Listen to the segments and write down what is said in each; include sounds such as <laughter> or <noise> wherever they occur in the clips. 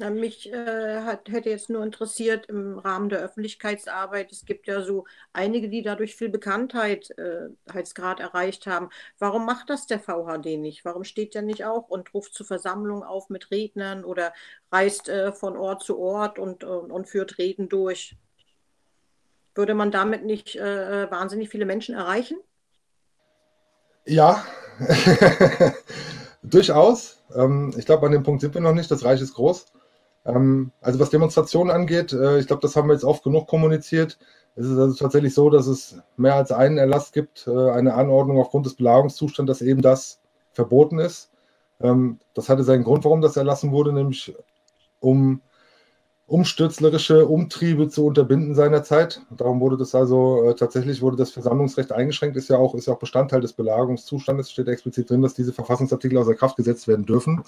Ja, mich äh, hat, hätte jetzt nur interessiert im Rahmen der Öffentlichkeitsarbeit, es gibt ja so einige, die dadurch viel Bekanntheitsgrad äh, erreicht haben. Warum macht das der VHD nicht? Warum steht der nicht auch und ruft zu Versammlungen auf mit Rednern oder reist äh, von Ort zu Ort und, und, und, führt Reden durch? Würde man damit nicht äh, wahnsinnig viele Menschen erreichen? Ja, <laughs> durchaus. Ähm, ich glaube, an dem Punkt sind wir noch nicht. Das Reich ist groß. Ähm, also was Demonstrationen angeht, äh, ich glaube, das haben wir jetzt oft genug kommuniziert. Es ist also tatsächlich so, dass es mehr als einen Erlass gibt, äh, eine Anordnung aufgrund des Belagerungszustands, dass eben das verboten ist. Ähm, das hatte seinen Grund, warum das erlassen wurde, nämlich um umstürzlerische Umtriebe zu unterbinden seinerzeit. Darum wurde das also äh, tatsächlich wurde das Versammlungsrecht eingeschränkt, ist ja auch, ist ja auch Bestandteil des Belagerungszustandes, steht explizit drin, dass diese Verfassungsartikel außer Kraft gesetzt werden dürfen.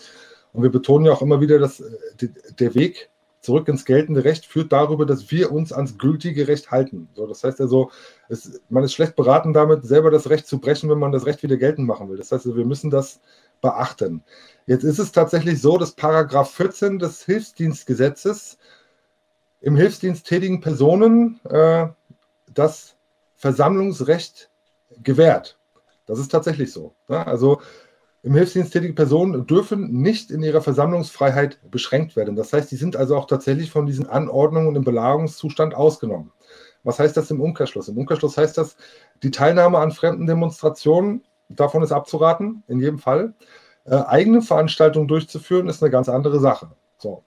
Und wir betonen ja auch immer wieder, dass äh, der Weg zurück ins geltende Recht führt darüber, dass wir uns ans gültige Recht halten. So, das heißt also, es, man ist schlecht beraten damit, selber das Recht zu brechen, wenn man das Recht wieder geltend machen will. Das heißt, also, wir müssen das beachten. Jetzt ist es tatsächlich so, dass Paragraph 14 des Hilfsdienstgesetzes im Hilfsdienst tätigen Personen äh, das Versammlungsrecht gewährt. Das ist tatsächlich so. Ne? Also im Hilfsdienst tätige Personen dürfen nicht in ihrer Versammlungsfreiheit beschränkt werden. Das heißt, sie sind also auch tatsächlich von diesen Anordnungen im Belagerungszustand ausgenommen. Was heißt das im Umkehrschluss? Im Umkehrschluss heißt das, die Teilnahme an fremden Demonstrationen, davon ist abzuraten, in jedem Fall. Äh, eigene Veranstaltungen durchzuführen, ist eine ganz andere Sache. So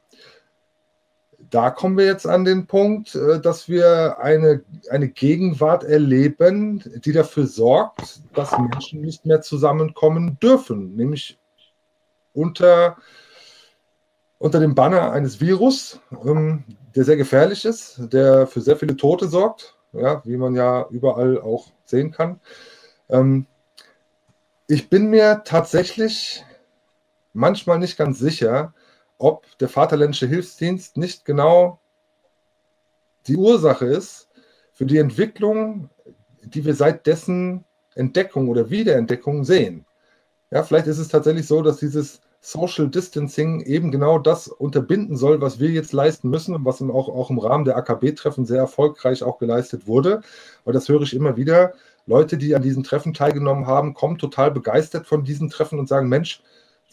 da kommen wir jetzt an den Punkt, äh, dass wir eine, eine Gegenwart erleben, die dafür sorgt, dass Menschen nicht mehr zusammenkommen dürfen, nämlich unter, unter dem Banner eines Virus, ähm, der sehr gefährlich ist, der für sehr viele Tote sorgt, ja, wie man ja überall auch sehen kann. Ähm, ich bin mir tatsächlich manchmal nicht ganz sicher, ob der Vaterländische Hilfsdienst nicht genau die Ursache ist für die Entwicklung, die wir seit dessen Entdeckung oder Wiederentdeckung sehen. Ja, vielleicht ist es tatsächlich so, dass dieses Social Distancing eben genau das unterbinden soll, was wir jetzt leisten müssen und was auch, auch im Rahmen der AKB-Treffen sehr erfolgreich auch geleistet wurde. Weil das höre ich immer wieder. Leute, die an diesen Treffen teilgenommen haben, kommen total begeistert von diesen Treffen und sagen, Mensch,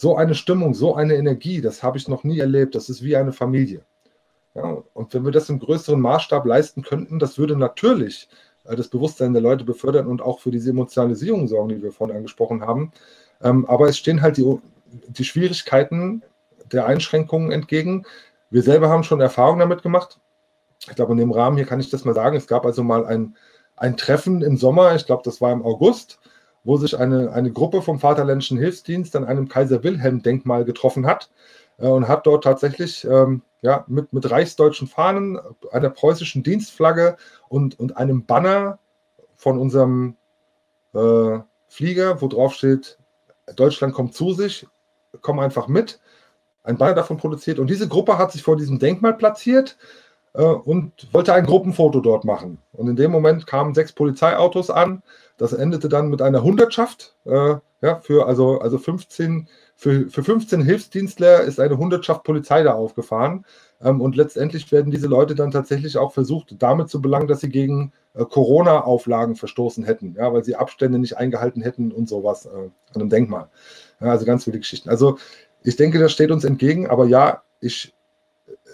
so eine Stimmung, so eine Energie, das habe ich noch nie erlebt. Das ist wie eine Familie. Ja, und wenn wir das im größeren Maßstab leisten könnten, das würde natürlich äh, das Bewusstsein der Leute befördern und auch für diese Emotionalisierung sorgen, die wir vorhin angesprochen haben. Ähm, aber es stehen halt die, die Schwierigkeiten der Einschränkungen entgegen. Wir selber haben schon Erfahrungen damit gemacht. Ich glaube, in dem Rahmen hier kann ich das mal sagen. Es gab also mal ein, ein Treffen im Sommer, ich glaube, das war im August wo sich eine, eine Gruppe vom Vaterländischen Hilfsdienst an einem Kaiser-Wilhelm-Denkmal getroffen hat äh, und hat dort tatsächlich ähm, ja, mit, mit reichsdeutschen Fahnen, einer preußischen Dienstflagge und, und einem Banner von unserem äh, Flieger, wo drauf steht, Deutschland kommt zu sich, komm einfach mit, ein Banner davon produziert. Und diese Gruppe hat sich vor diesem Denkmal platziert und wollte ein Gruppenfoto dort machen. Und in dem Moment kamen sechs Polizeiautos an. Das endete dann mit einer Hundertschaft. Äh, ja, für also, also 15, für, für 15 Hilfsdienstler ist eine Hundertschaft Polizei da aufgefahren. Ähm, und letztendlich werden diese Leute dann tatsächlich auch versucht, damit zu belangen, dass sie gegen äh, Corona-Auflagen verstoßen hätten, ja, weil sie Abstände nicht eingehalten hätten und sowas äh, an einem Denkmal. Ja, also ganz viele Geschichten. Also ich denke, das steht uns entgegen, aber ja, ich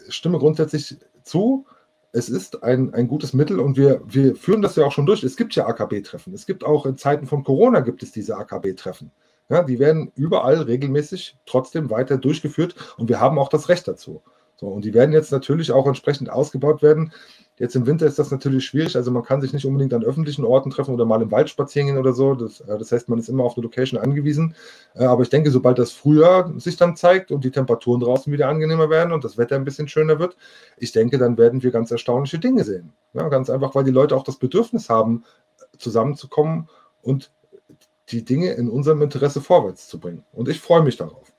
stimme grundsätzlich zu. Es ist ein, ein gutes Mittel und wir, wir führen das ja auch schon durch. Es gibt ja AKB-Treffen. Es gibt auch in Zeiten von Corona gibt es diese AKB-Treffen. Ja, die werden überall regelmäßig trotzdem weiter durchgeführt und wir haben auch das Recht dazu. So, und die werden jetzt natürlich auch entsprechend ausgebaut werden. Jetzt im Winter ist das natürlich schwierig. Also man kann sich nicht unbedingt an öffentlichen Orten treffen oder mal im Wald spazieren gehen oder so. Das, äh, das heißt, man ist immer auf eine Location angewiesen. Äh, aber ich denke, sobald das Frühjahr sich dann zeigt und die Temperaturen draußen wieder angenehmer werden und das Wetter ein bisschen schöner wird, ich denke, dann werden wir ganz erstaunliche Dinge sehen. Ja, ganz einfach, weil die Leute auch das Bedürfnis haben, zusammenzukommen und die Dinge in unserem Interesse vorwärts zu bringen. Und ich freue mich darauf.